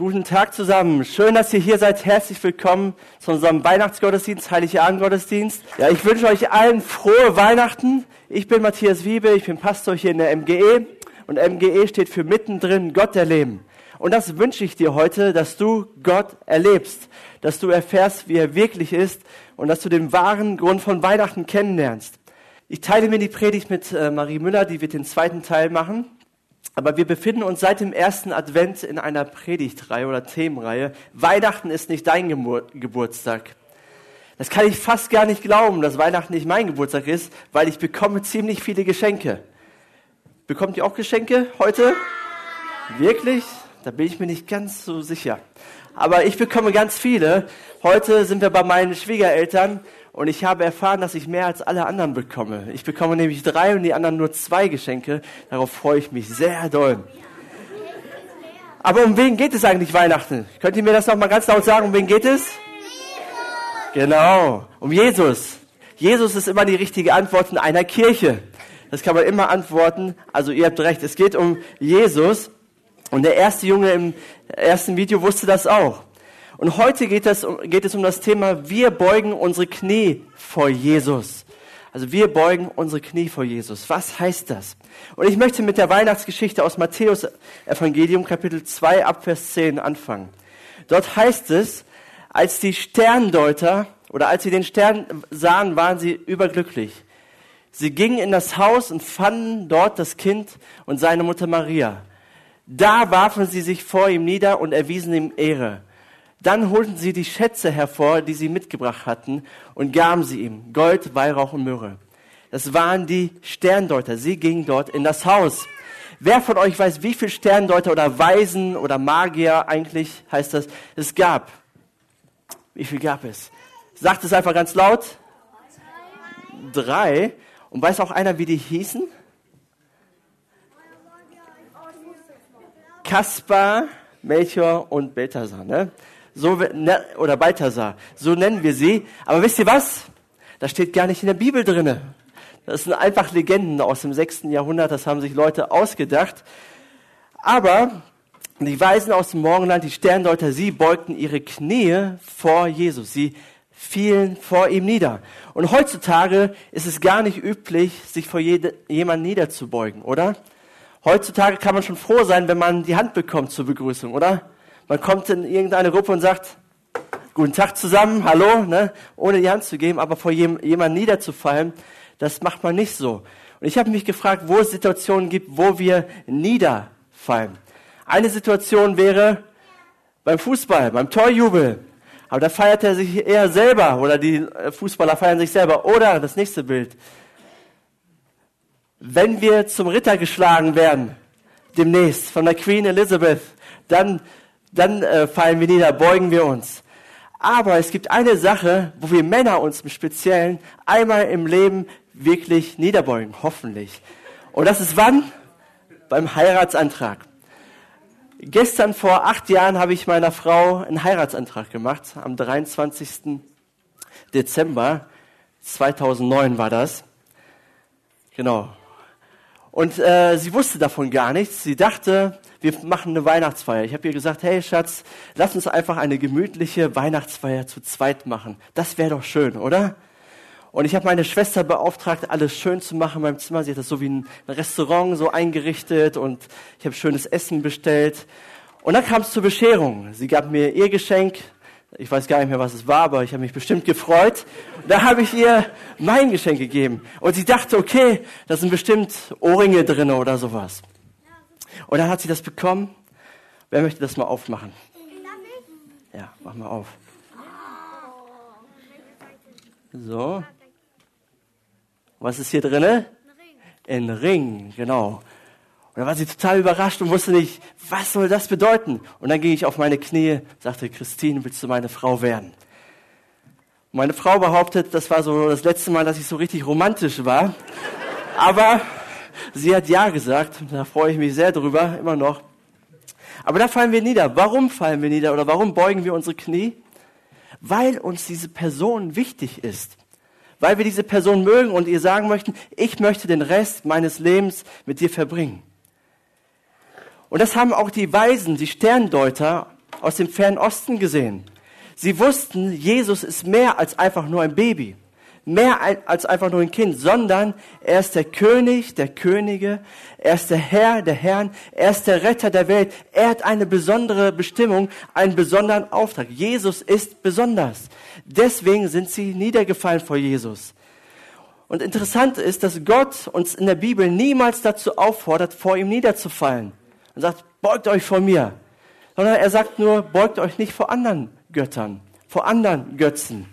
Guten Tag zusammen. Schön, dass ihr hier seid. Herzlich willkommen zu unserem Weihnachtsgottesdienst, Heiligabendgottesdienst. Ja, ich wünsche euch allen frohe Weihnachten. Ich bin Matthias Wiebe, ich bin Pastor hier in der MGE und MGE steht für mittendrin Gott erleben. Und das wünsche ich dir heute, dass du Gott erlebst, dass du erfährst, wie er wirklich ist und dass du den wahren Grund von Weihnachten kennenlernst. Ich teile mir die Predigt mit äh, Marie Müller, die wird den zweiten Teil machen. Aber wir befinden uns seit dem ersten Advent in einer Predigtreihe oder Themenreihe. Weihnachten ist nicht dein Gebur Geburtstag. Das kann ich fast gar nicht glauben, dass Weihnachten nicht mein Geburtstag ist, weil ich bekomme ziemlich viele Geschenke. Bekommt ihr auch Geschenke heute? Wirklich? Da bin ich mir nicht ganz so sicher. Aber ich bekomme ganz viele. Heute sind wir bei meinen Schwiegereltern und ich habe erfahren, dass ich mehr als alle anderen bekomme. Ich bekomme nämlich drei und die anderen nur zwei Geschenke. Darauf freue ich mich sehr doll. Aber um wen geht es eigentlich Weihnachten? Könnt ihr mir das noch mal ganz laut sagen? Um wen geht es? Genau, um Jesus. Jesus ist immer die richtige Antwort in einer Kirche. Das kann man immer antworten. Also ihr habt recht, es geht um Jesus. Und der erste Junge im ersten Video wusste das auch. Und heute geht, das, geht es um das Thema, wir beugen unsere Knie vor Jesus. Also wir beugen unsere Knie vor Jesus. Was heißt das? Und ich möchte mit der Weihnachtsgeschichte aus Matthäus Evangelium Kapitel 2 ab Vers 10 anfangen. Dort heißt es, als die Sterndeuter oder als sie den Stern sahen, waren sie überglücklich. Sie gingen in das Haus und fanden dort das Kind und seine Mutter Maria. Da warfen sie sich vor ihm nieder und erwiesen ihm Ehre. Dann holten sie die Schätze hervor, die sie mitgebracht hatten, und gaben sie ihm Gold, Weihrauch und Myrrhe. Das waren die Sterndeuter. Sie gingen dort in das Haus. Wer von euch weiß, wie viele Sterndeuter oder Weisen oder Magier eigentlich heißt das, es gab? Wie viel gab es? Sagt es einfach ganz laut. Drei. Und weiß auch einer, wie die hießen? Kaspar, Melchior und Balthasar. Ne? so, ne, oder Balthasar, so nennen wir sie. Aber wisst ihr was? Das steht gar nicht in der Bibel drinne. Das sind einfach Legenden aus dem sechsten Jahrhundert, das haben sich Leute ausgedacht. Aber die Weisen aus dem Morgenland, die Sterndeuter, sie beugten ihre Knie vor Jesus. Sie fielen vor ihm nieder. Und heutzutage ist es gar nicht üblich, sich vor jemandem niederzubeugen, oder? Heutzutage kann man schon froh sein, wenn man die Hand bekommt zur Begrüßung, oder? Man kommt in irgendeine Gruppe und sagt, guten Tag zusammen, hallo, ne? ohne die Hand zu geben, aber vor jemandem niederzufallen, das macht man nicht so. Und ich habe mich gefragt, wo es Situationen gibt, wo wir niederfallen. Eine Situation wäre beim Fußball, beim Torjubel. Aber da feiert er sich eher selber oder die äh, Fußballer feiern sich selber. Oder das nächste Bild. Wenn wir zum Ritter geschlagen werden, demnächst von der Queen Elizabeth, dann dann äh, fallen wir nieder, beugen wir uns. Aber es gibt eine Sache, wo wir Männer uns im Speziellen einmal im Leben wirklich niederbeugen, hoffentlich. Und das ist wann? Beim Heiratsantrag. Gestern vor acht Jahren habe ich meiner Frau einen Heiratsantrag gemacht. Am 23. Dezember 2009 war das. Genau. Und äh, sie wusste davon gar nichts. Sie dachte, wir machen eine Weihnachtsfeier. Ich habe ihr gesagt, hey Schatz, lass uns einfach eine gemütliche Weihnachtsfeier zu zweit machen. Das wäre doch schön, oder? Und ich habe meine Schwester beauftragt, alles schön zu machen in meinem Zimmer. Sie hat das so wie ein Restaurant so eingerichtet und ich habe schönes Essen bestellt. Und dann kam es zur Bescherung. Sie gab mir ihr Geschenk. Ich weiß gar nicht mehr, was es war, aber ich habe mich bestimmt gefreut. Da habe ich ihr mein Geschenk gegeben. Und sie dachte, okay, da sind bestimmt Ohrringe drin oder sowas. Und dann hat sie das bekommen. Wer möchte das mal aufmachen? Ja, mach mal auf. So. Was ist hier drinne? Ein Ring, genau. Dann war sie total überrascht und wusste nicht, was soll das bedeuten? Und dann ging ich auf meine Knie, sagte, Christine, willst du meine Frau werden? Meine Frau behauptet, das war so das letzte Mal, dass ich so richtig romantisch war. Aber Sie hat Ja gesagt. Da freue ich mich sehr drüber, immer noch. Aber da fallen wir nieder. Warum fallen wir nieder oder warum beugen wir unsere Knie? Weil uns diese Person wichtig ist. Weil wir diese Person mögen und ihr sagen möchten, ich möchte den Rest meines Lebens mit dir verbringen. Und das haben auch die Weisen, die Sterndeuter aus dem fernen Osten gesehen. Sie wussten, Jesus ist mehr als einfach nur ein Baby, mehr als einfach nur ein Kind, sondern er ist der König der Könige, er ist der Herr der Herren, er ist der Retter der Welt. Er hat eine besondere Bestimmung, einen besonderen Auftrag. Jesus ist besonders. Deswegen sind sie niedergefallen vor Jesus. Und interessant ist, dass Gott uns in der Bibel niemals dazu auffordert, vor ihm niederzufallen. Und sagt, beugt euch vor mir. Sondern er sagt nur, beugt euch nicht vor anderen Göttern, vor anderen Götzen.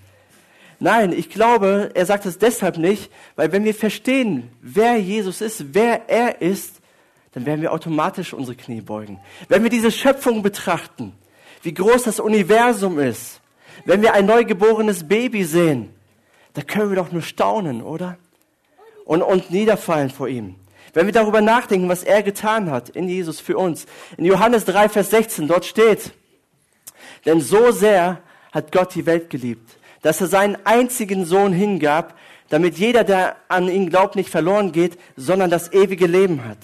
Nein, ich glaube, er sagt es deshalb nicht, weil wenn wir verstehen, wer Jesus ist, wer er ist, dann werden wir automatisch unsere Knie beugen. Wenn wir diese Schöpfung betrachten, wie groß das Universum ist, wenn wir ein neugeborenes Baby sehen, da können wir doch nur staunen, oder? Und, und niederfallen vor ihm. Wenn wir darüber nachdenken, was er getan hat in Jesus für uns. In Johannes 3, Vers 16, dort steht, denn so sehr hat Gott die Welt geliebt, dass er seinen einzigen Sohn hingab, damit jeder, der an ihn glaubt, nicht verloren geht, sondern das ewige Leben hat.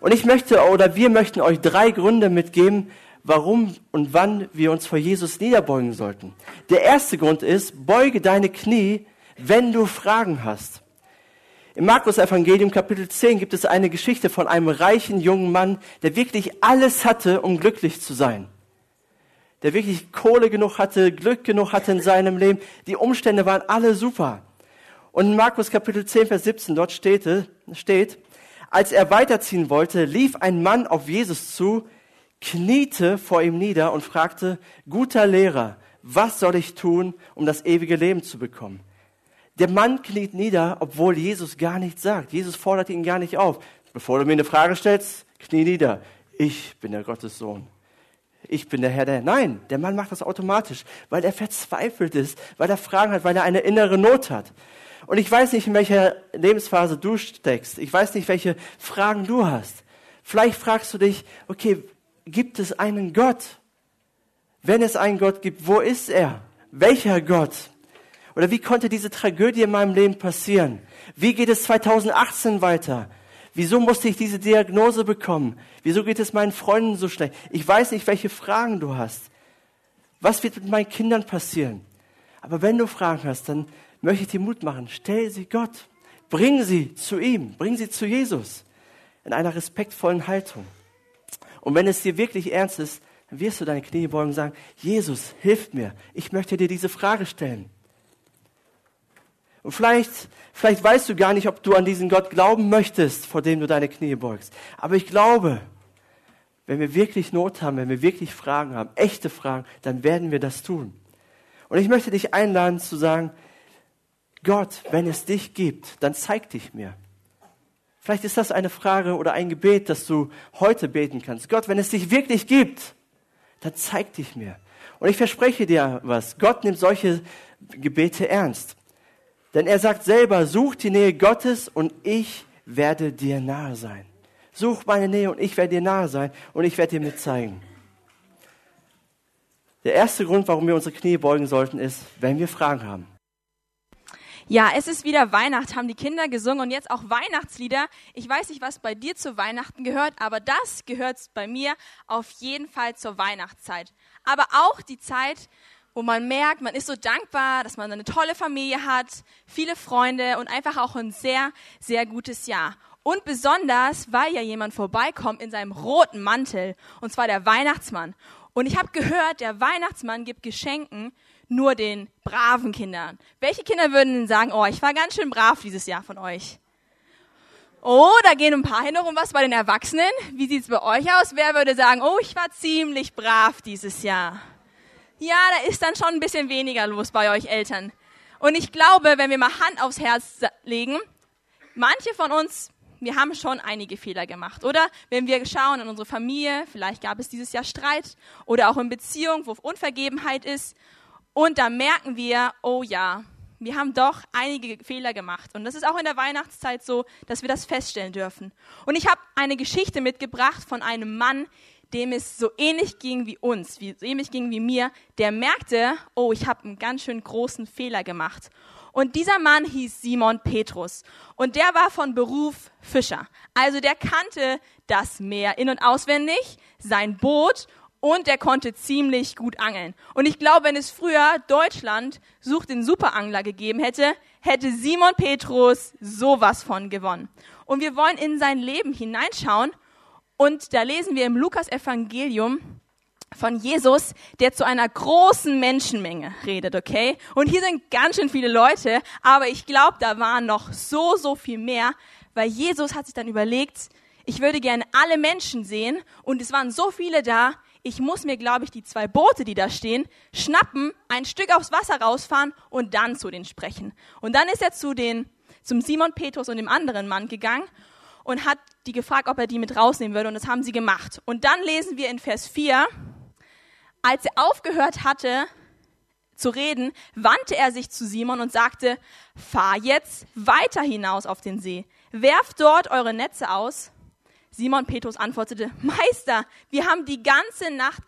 Und ich möchte oder wir möchten euch drei Gründe mitgeben, warum und wann wir uns vor Jesus niederbeugen sollten. Der erste Grund ist, beuge deine Knie, wenn du Fragen hast. Im Markus Evangelium Kapitel 10 gibt es eine Geschichte von einem reichen jungen Mann, der wirklich alles hatte, um glücklich zu sein der wirklich Kohle genug hatte, Glück genug hatte in seinem Leben. Die Umstände waren alle super. Und in Markus Kapitel 10, Vers 17, dort steht, steht, als er weiterziehen wollte, lief ein Mann auf Jesus zu, kniete vor ihm nieder und fragte, guter Lehrer, was soll ich tun, um das ewige Leben zu bekommen? Der Mann kniet nieder, obwohl Jesus gar nichts sagt. Jesus fordert ihn gar nicht auf. Bevor du mir eine Frage stellst, knie nieder. Ich bin der Gottes Sohn ich bin der Herr der. Nein, der Mann macht das automatisch, weil er verzweifelt ist, weil er Fragen hat, weil er eine innere Not hat. Und ich weiß nicht, in welcher Lebensphase du steckst. Ich weiß nicht, welche Fragen du hast. Vielleicht fragst du dich, okay, gibt es einen Gott? Wenn es einen Gott gibt, wo ist er? Welcher Gott? Oder wie konnte diese Tragödie in meinem Leben passieren? Wie geht es 2018 weiter? Wieso musste ich diese Diagnose bekommen? Wieso geht es meinen Freunden so schlecht? Ich weiß nicht, welche Fragen du hast. Was wird mit meinen Kindern passieren? Aber wenn du Fragen hast, dann möchte ich dir Mut machen. Stell sie Gott. Bring sie zu ihm. Bring sie zu Jesus. In einer respektvollen Haltung. Und wenn es dir wirklich ernst ist, dann wirst du deine Knie beugen und sagen, Jesus, hilf mir. Ich möchte dir diese Frage stellen. Und vielleicht, vielleicht weißt du gar nicht, ob du an diesen Gott glauben möchtest, vor dem du deine Knie beugst. Aber ich glaube, wenn wir wirklich Not haben, wenn wir wirklich Fragen haben, echte Fragen, dann werden wir das tun. Und ich möchte dich einladen zu sagen, Gott, wenn es dich gibt, dann zeig dich mir. Vielleicht ist das eine Frage oder ein Gebet, das du heute beten kannst. Gott, wenn es dich wirklich gibt, dann zeig dich mir. Und ich verspreche dir was. Gott nimmt solche Gebete ernst. Denn er sagt selber, such die Nähe Gottes und ich werde dir nahe sein. Such meine Nähe und ich werde dir nahe sein und ich werde dir mit zeigen. Der erste Grund, warum wir unsere Knie beugen sollten, ist, wenn wir Fragen haben. Ja, es ist wieder Weihnacht, haben die Kinder gesungen und jetzt auch Weihnachtslieder. Ich weiß nicht, was bei dir zu Weihnachten gehört, aber das gehört bei mir auf jeden Fall zur Weihnachtszeit. Aber auch die Zeit, wo man merkt, man ist so dankbar, dass man eine tolle Familie hat, viele Freunde und einfach auch ein sehr, sehr gutes Jahr. Und besonders, weil ja jemand vorbeikommt in seinem roten Mantel, und zwar der Weihnachtsmann. Und ich habe gehört, der Weihnachtsmann gibt Geschenken nur den braven Kindern. Welche Kinder würden denn sagen, oh, ich war ganz schön brav dieses Jahr von euch? Oh, da gehen ein paar Hände rum. Was bei den Erwachsenen? Wie sieht's bei euch aus? Wer würde sagen, oh, ich war ziemlich brav dieses Jahr? Ja, da ist dann schon ein bisschen weniger los bei euch Eltern. Und ich glaube, wenn wir mal Hand aufs Herz legen, manche von uns, wir haben schon einige Fehler gemacht, oder? Wenn wir schauen in unsere Familie, vielleicht gab es dieses Jahr Streit oder auch in Beziehungen, wo Unvergebenheit ist. Und da merken wir, oh ja, wir haben doch einige Fehler gemacht. Und das ist auch in der Weihnachtszeit so, dass wir das feststellen dürfen. Und ich habe eine Geschichte mitgebracht von einem Mann, dem es so ähnlich ging wie uns, wie, so ähnlich ging wie mir, der merkte, oh, ich habe einen ganz schön großen Fehler gemacht. Und dieser Mann hieß Simon Petrus. Und der war von Beruf Fischer. Also der kannte das Meer in und auswendig, sein Boot und er konnte ziemlich gut angeln. Und ich glaube, wenn es früher Deutschland sucht den Superangler gegeben hätte, hätte Simon Petrus sowas von gewonnen. Und wir wollen in sein Leben hineinschauen und da lesen wir im Lukas Evangelium von Jesus, der zu einer großen Menschenmenge redet, okay? Und hier sind ganz schön viele Leute, aber ich glaube, da waren noch so, so viel mehr, weil Jesus hat sich dann überlegt, ich würde gerne alle Menschen sehen und es waren so viele da, ich muss mir, glaube ich, die zwei Boote, die da stehen, schnappen, ein Stück aufs Wasser rausfahren und dann zu denen sprechen. Und dann ist er zu den, zum Simon Petrus und dem anderen Mann gegangen und hat die gefragt, ob er die mit rausnehmen würde und das haben sie gemacht. Und dann lesen wir in Vers 4, als er aufgehört hatte zu reden, wandte er sich zu Simon und sagte, fahr jetzt weiter hinaus auf den See, werft dort eure Netze aus Simon Petrus antwortete, Meister, wir haben die ganze Nacht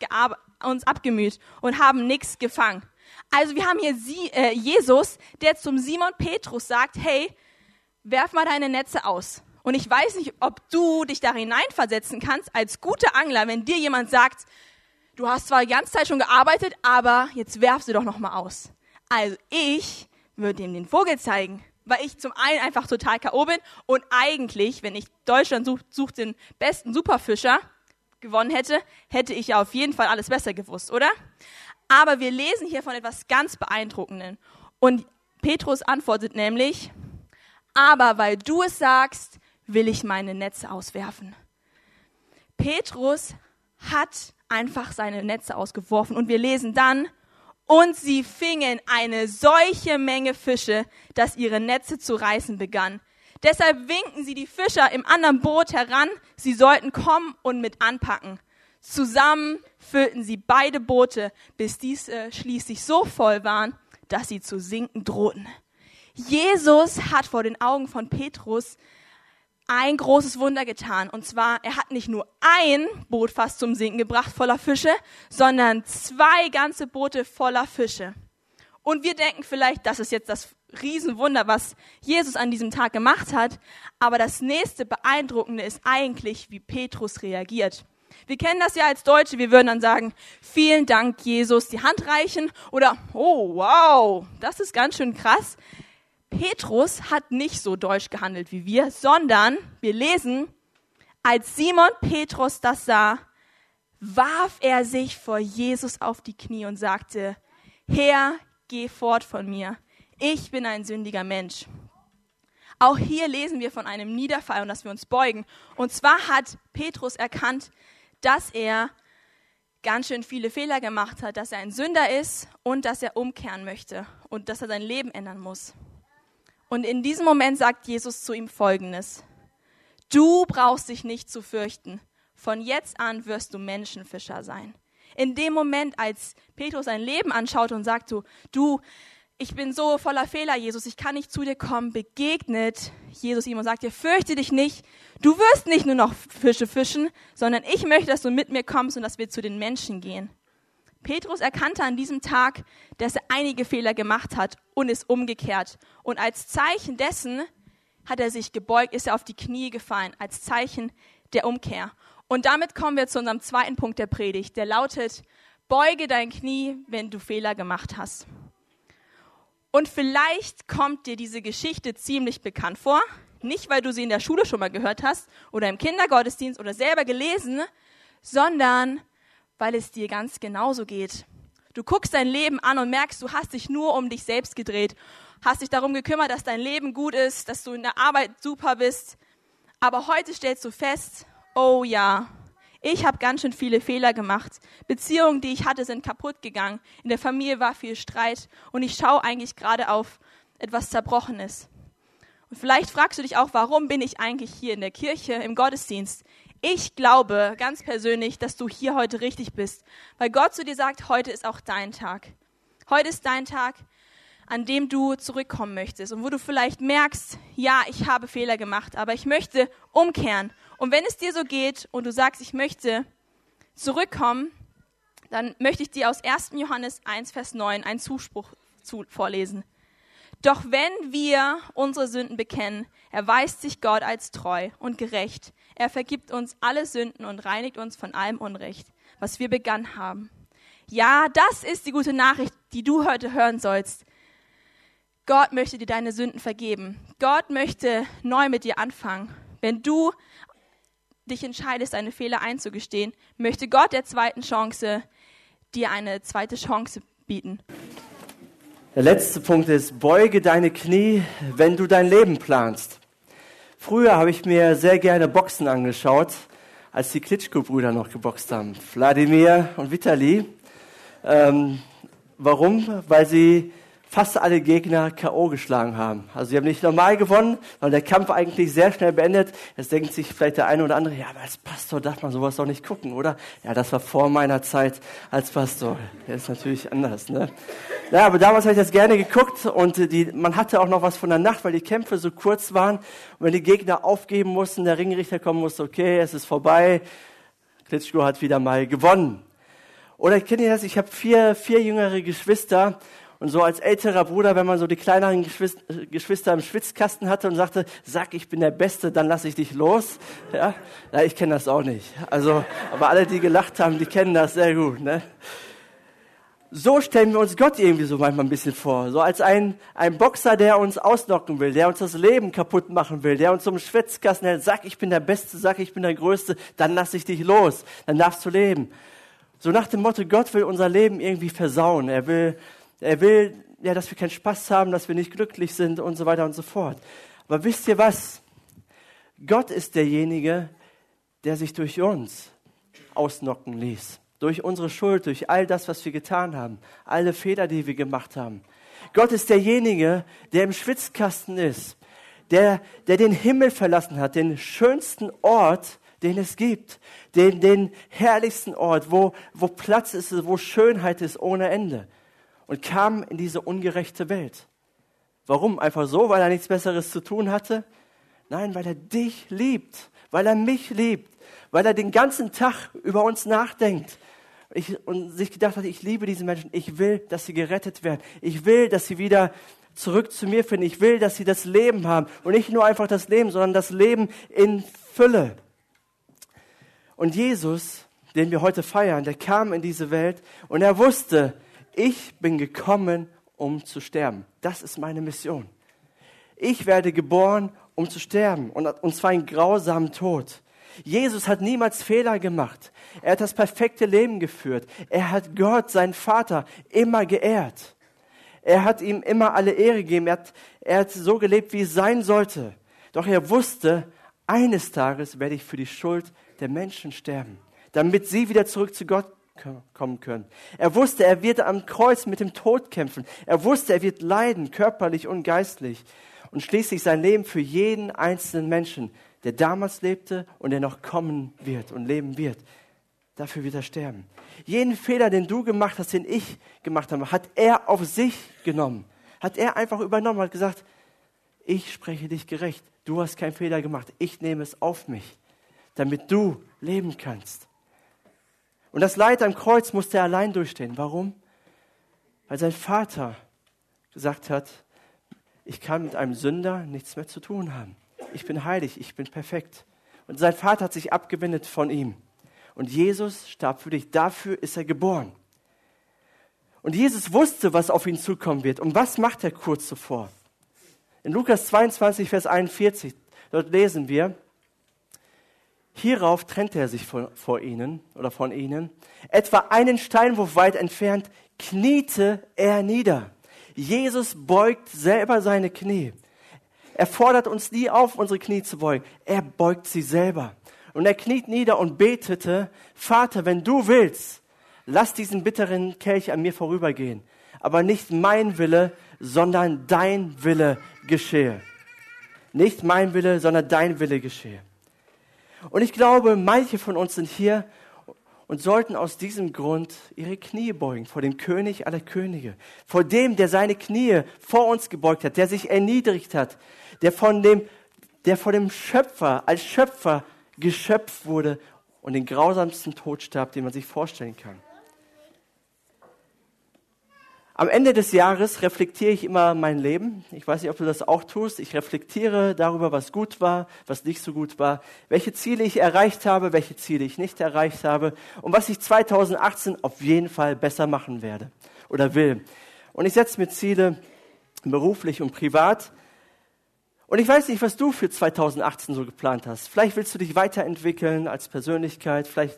uns abgemüht und haben nichts gefangen. Also wir haben hier Sie, äh, Jesus, der zum Simon Petrus sagt, hey, werf mal deine Netze aus. Und ich weiß nicht, ob du dich da hineinversetzen kannst als guter Angler, wenn dir jemand sagt, du hast zwar die ganze Zeit schon gearbeitet, aber jetzt werf sie doch noch mal aus. Also ich würde ihm den Vogel zeigen weil ich zum einen einfach total K.O. bin und eigentlich, wenn ich Deutschland sucht, sucht den besten Superfischer gewonnen hätte, hätte ich ja auf jeden Fall alles besser gewusst, oder? Aber wir lesen hier von etwas ganz Beeindruckendem. Und Petrus antwortet nämlich, aber weil du es sagst, will ich meine Netze auswerfen. Petrus hat einfach seine Netze ausgeworfen und wir lesen dann, und sie fingen eine solche Menge Fische, dass ihre Netze zu reißen begannen. Deshalb winkten sie die Fischer im anderen Boot heran, sie sollten kommen und mit anpacken. Zusammen füllten sie beide Boote, bis diese schließlich so voll waren, dass sie zu sinken drohten. Jesus hat vor den Augen von Petrus ein großes Wunder getan. Und zwar, er hat nicht nur ein Boot fast zum Sinken gebracht voller Fische, sondern zwei ganze Boote voller Fische. Und wir denken vielleicht, das ist jetzt das Riesenwunder, was Jesus an diesem Tag gemacht hat. Aber das nächste Beeindruckende ist eigentlich, wie Petrus reagiert. Wir kennen das ja als Deutsche, wir würden dann sagen, vielen Dank, Jesus, die Hand reichen oder, oh, wow, das ist ganz schön krass. Petrus hat nicht so deutsch gehandelt wie wir, sondern wir lesen, als Simon Petrus das sah, warf er sich vor Jesus auf die Knie und sagte, Herr, geh fort von mir. Ich bin ein sündiger Mensch. Auch hier lesen wir von einem Niederfall und dass wir uns beugen. Und zwar hat Petrus erkannt, dass er ganz schön viele Fehler gemacht hat, dass er ein Sünder ist und dass er umkehren möchte und dass er sein Leben ändern muss. Und in diesem Moment sagt Jesus zu ihm Folgendes. Du brauchst dich nicht zu fürchten. Von jetzt an wirst du Menschenfischer sein. In dem Moment, als Petrus sein Leben anschaut und sagt so, du, ich bin so voller Fehler, Jesus, ich kann nicht zu dir kommen, begegnet Jesus ihm und sagt dir, fürchte dich nicht, du wirst nicht nur noch Fische fischen, sondern ich möchte, dass du mit mir kommst und dass wir zu den Menschen gehen. Petrus erkannte an diesem Tag, dass er einige Fehler gemacht hat und ist umgekehrt. Und als Zeichen dessen hat er sich gebeugt, ist er auf die Knie gefallen, als Zeichen der Umkehr. Und damit kommen wir zu unserem zweiten Punkt der Predigt, der lautet, beuge dein Knie, wenn du Fehler gemacht hast. Und vielleicht kommt dir diese Geschichte ziemlich bekannt vor, nicht weil du sie in der Schule schon mal gehört hast oder im Kindergottesdienst oder selber gelesen, sondern weil es dir ganz genauso geht. Du guckst dein Leben an und merkst, du hast dich nur um dich selbst gedreht, hast dich darum gekümmert, dass dein Leben gut ist, dass du in der Arbeit super bist. Aber heute stellst du fest, oh ja, ich habe ganz schön viele Fehler gemacht. Beziehungen, die ich hatte, sind kaputt gegangen. In der Familie war viel Streit und ich schaue eigentlich gerade auf etwas Zerbrochenes. Und vielleicht fragst du dich auch, warum bin ich eigentlich hier in der Kirche im Gottesdienst? Ich glaube ganz persönlich, dass du hier heute richtig bist, weil Gott zu dir sagt, heute ist auch dein Tag. Heute ist dein Tag, an dem du zurückkommen möchtest und wo du vielleicht merkst, ja, ich habe Fehler gemacht, aber ich möchte umkehren. Und wenn es dir so geht und du sagst, ich möchte zurückkommen, dann möchte ich dir aus 1. Johannes 1, Vers 9 einen Zuspruch vorlesen. Doch wenn wir unsere Sünden bekennen, erweist sich Gott als treu und gerecht, er vergibt uns alle Sünden und reinigt uns von allem Unrecht. was wir begann haben. Ja, das ist die gute Nachricht, die du heute hören sollst. Gott möchte dir deine Sünden vergeben. Gott möchte neu mit dir anfangen. Wenn du dich entscheidest, deine Fehler einzugestehen, möchte Gott der zweiten Chance dir eine zweite Chance bieten. Der letzte Punkt ist, beuge deine Knie, wenn du dein Leben planst. Früher habe ich mir sehr gerne Boxen angeschaut, als die Klitschko-Brüder noch geboxt haben. Wladimir und Vitali. Ähm, warum? Weil sie fast alle Gegner K.O. geschlagen haben. Also sie haben nicht normal gewonnen, sondern der Kampf eigentlich sehr schnell beendet. Jetzt denkt sich vielleicht der eine oder andere, ja, aber als Pastor darf man sowas doch nicht gucken, oder? Ja, das war vor meiner Zeit als Pastor. Der ist natürlich anders, ne? Ja, aber damals habe ich das gerne geguckt und die, man hatte auch noch was von der Nacht, weil die Kämpfe so kurz waren. Und wenn die Gegner aufgeben mussten, der Ringrichter kommen musste, okay, es ist vorbei. Klitschko hat wieder mal gewonnen. Oder kennt ihr das? Ich habe vier, vier jüngere Geschwister und so als älterer Bruder, wenn man so die kleineren Geschwister im Schwitzkasten hatte und sagte, sag, ich bin der Beste, dann lasse ich dich los. Ja, ja ich kenne das auch nicht. Also, aber alle, die gelacht haben, die kennen das sehr gut. Ne? So stellen wir uns Gott irgendwie so manchmal ein bisschen vor. So als ein, ein Boxer, der uns ausnocken will, der uns das Leben kaputt machen will, der uns zum Schwitzkasten hält, sag, ich bin der Beste, sag, ich bin der Größte, dann lasse ich dich los, dann darfst du leben. So nach dem Motto, Gott will unser Leben irgendwie versauen. Er will er will, ja, dass wir keinen Spaß haben, dass wir nicht glücklich sind und so weiter und so fort. Aber wisst ihr was? Gott ist derjenige, der sich durch uns ausnocken ließ. Durch unsere Schuld, durch all das, was wir getan haben, alle Fehler, die wir gemacht haben. Gott ist derjenige, der im Schwitzkasten ist, der, der den Himmel verlassen hat, den schönsten Ort, den es gibt, den, den herrlichsten Ort, wo, wo Platz ist, wo Schönheit ist ohne Ende und kam in diese ungerechte Welt. Warum? Einfach so, weil er nichts Besseres zu tun hatte? Nein, weil er dich liebt, weil er mich liebt, weil er den ganzen Tag über uns nachdenkt ich, und sich gedacht hat, ich liebe diese Menschen, ich will, dass sie gerettet werden, ich will, dass sie wieder zurück zu mir finden, ich will, dass sie das Leben haben und nicht nur einfach das Leben, sondern das Leben in Fülle. Und Jesus, den wir heute feiern, der kam in diese Welt und er wusste, ich bin gekommen, um zu sterben. Das ist meine Mission. Ich werde geboren, um zu sterben, und, zwar einen grausamen Tod. Jesus hat niemals Fehler gemacht. Er hat das perfekte Leben geführt. Er hat Gott, seinen Vater, immer geehrt. Er hat ihm immer alle Ehre gegeben. Er hat, er hat so gelebt, wie es sein sollte. Doch er wusste, eines Tages werde ich für die Schuld der Menschen sterben, damit sie wieder zurück zu Gott kommen können. Er wusste, er wird am Kreuz mit dem Tod kämpfen. Er wusste, er wird leiden, körperlich und geistlich. Und schließlich sein Leben für jeden einzelnen Menschen, der damals lebte und der noch kommen wird und leben wird. Dafür wird er sterben. Jeden Fehler, den du gemacht hast, den ich gemacht habe, hat er auf sich genommen. Hat er einfach übernommen, hat gesagt, ich spreche dich gerecht. Du hast keinen Fehler gemacht. Ich nehme es auf mich, damit du leben kannst. Und das Leid am Kreuz musste er allein durchstehen. Warum? Weil sein Vater gesagt hat, ich kann mit einem Sünder nichts mehr zu tun haben. Ich bin heilig, ich bin perfekt. Und sein Vater hat sich abgewendet von ihm. Und Jesus starb für dich. Dafür ist er geboren. Und Jesus wusste, was auf ihn zukommen wird. Und was macht er kurz zuvor? In Lukas 22, Vers 41, dort lesen wir, Hierauf trennte er sich vor, vor ihnen oder von ihnen. Etwa einen Steinwurf weit entfernt kniete er nieder. Jesus beugt selber seine Knie. Er fordert uns nie auf, unsere Knie zu beugen. Er beugt sie selber. Und er kniet nieder und betete, Vater, wenn du willst, lass diesen bitteren Kelch an mir vorübergehen. Aber nicht mein Wille, sondern dein Wille geschehe. Nicht mein Wille, sondern dein Wille geschehe. Und ich glaube, manche von uns sind hier und sollten aus diesem Grund ihre Knie beugen vor dem König aller Könige, vor dem, der seine Knie vor uns gebeugt hat, der sich erniedrigt hat, der von dem, der vor dem Schöpfer als Schöpfer geschöpft wurde und den grausamsten Tod starb, den man sich vorstellen kann. Am Ende des Jahres reflektiere ich immer mein Leben. Ich weiß nicht, ob du das auch tust. Ich reflektiere darüber, was gut war, was nicht so gut war, welche Ziele ich erreicht habe, welche Ziele ich nicht erreicht habe und was ich 2018 auf jeden Fall besser machen werde oder will. Und ich setze mir Ziele beruflich und privat. Und ich weiß nicht, was du für 2018 so geplant hast. Vielleicht willst du dich weiterentwickeln als Persönlichkeit, vielleicht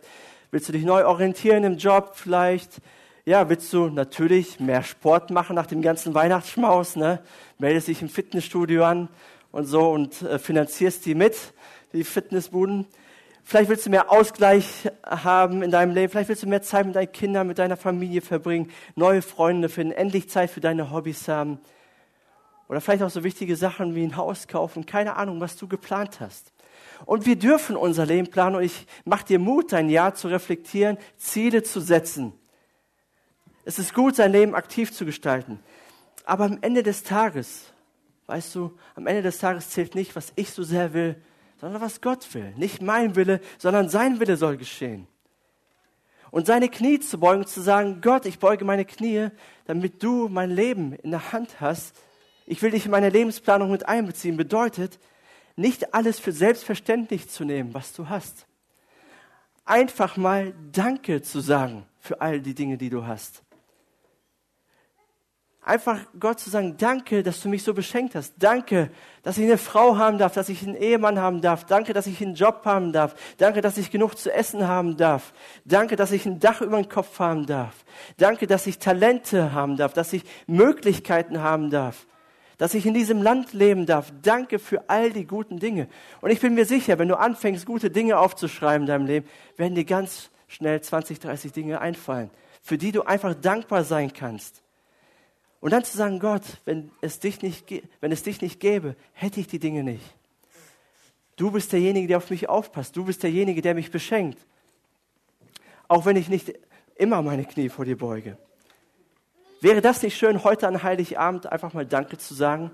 willst du dich neu orientieren im Job, vielleicht ja, willst du natürlich mehr Sport machen nach dem ganzen Weihnachtsschmaus, ne? Meldest dich im Fitnessstudio an und so und äh, finanzierst die mit, die Fitnessbuden. Vielleicht willst du mehr Ausgleich haben in deinem Leben. Vielleicht willst du mehr Zeit mit deinen Kindern, mit deiner Familie verbringen, neue Freunde finden, endlich Zeit für deine Hobbys haben. Oder vielleicht auch so wichtige Sachen wie ein Haus kaufen. Keine Ahnung, was du geplant hast. Und wir dürfen unser Leben planen. Und ich mache dir Mut, dein Jahr zu reflektieren, Ziele zu setzen es ist gut, sein Leben aktiv zu gestalten. Aber am Ende des Tages, weißt du, am Ende des Tages zählt nicht, was ich so sehr will, sondern was Gott will. Nicht mein Wille, sondern sein Wille soll geschehen. Und seine Knie zu beugen, zu sagen, Gott, ich beuge meine Knie, damit du mein Leben in der Hand hast. Ich will dich in meine Lebensplanung mit einbeziehen, bedeutet, nicht alles für selbstverständlich zu nehmen, was du hast. Einfach mal Danke zu sagen für all die Dinge, die du hast einfach Gott zu sagen, danke, dass du mich so beschenkt hast. Danke, dass ich eine Frau haben darf, dass ich einen Ehemann haben darf. Danke, dass ich einen Job haben darf. Danke, dass ich genug zu essen haben darf. Danke, dass ich ein Dach über den Kopf haben darf. Danke, dass ich Talente haben darf, dass ich Möglichkeiten haben darf. Dass ich in diesem Land leben darf. Danke für all die guten Dinge. Und ich bin mir sicher, wenn du anfängst, gute Dinge aufzuschreiben in deinem Leben, werden dir ganz schnell 20, 30 Dinge einfallen, für die du einfach dankbar sein kannst. Und dann zu sagen, Gott, wenn es dich nicht, wenn es dich nicht gäbe, hätte ich die Dinge nicht. Du bist derjenige, der auf mich aufpasst. Du bist derjenige, der mich beschenkt. Auch wenn ich nicht immer meine Knie vor dir beuge. Wäre das nicht schön, heute an Heiligabend einfach mal Danke zu sagen?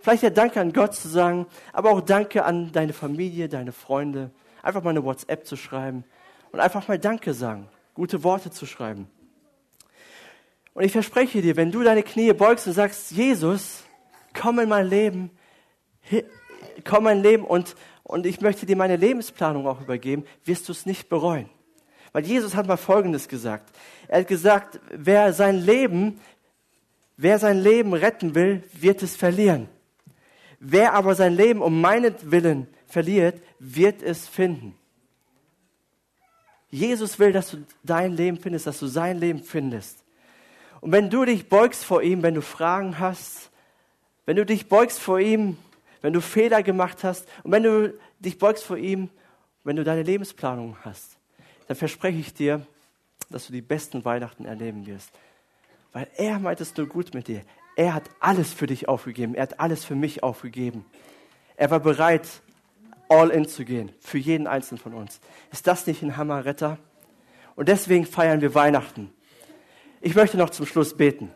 Vielleicht ja Danke an Gott zu sagen, aber auch Danke an deine Familie, deine Freunde. Einfach mal eine WhatsApp zu schreiben und einfach mal Danke sagen, gute Worte zu schreiben. Und ich verspreche dir, wenn du deine Knie beugst und sagst, Jesus, komm in mein Leben, komm in mein Leben und, und ich möchte dir meine Lebensplanung auch übergeben, wirst du es nicht bereuen. Weil Jesus hat mal Folgendes gesagt. Er hat gesagt, wer sein Leben, wer sein Leben retten will, wird es verlieren. Wer aber sein Leben um meinetwillen verliert, wird es finden. Jesus will, dass du dein Leben findest, dass du sein Leben findest. Und wenn du dich beugst vor ihm, wenn du Fragen hast, wenn du dich beugst vor ihm, wenn du Fehler gemacht hast und wenn du dich beugst vor ihm, wenn du deine Lebensplanung hast, dann verspreche ich dir, dass du die besten Weihnachten erleben wirst. Weil er meint es nur gut mit dir. Er hat alles für dich aufgegeben. Er hat alles für mich aufgegeben. Er war bereit, all in zu gehen, für jeden einzelnen von uns. Ist das nicht ein Hammerretter? Und deswegen feiern wir Weihnachten. Ich möchte noch zum Schluss beten.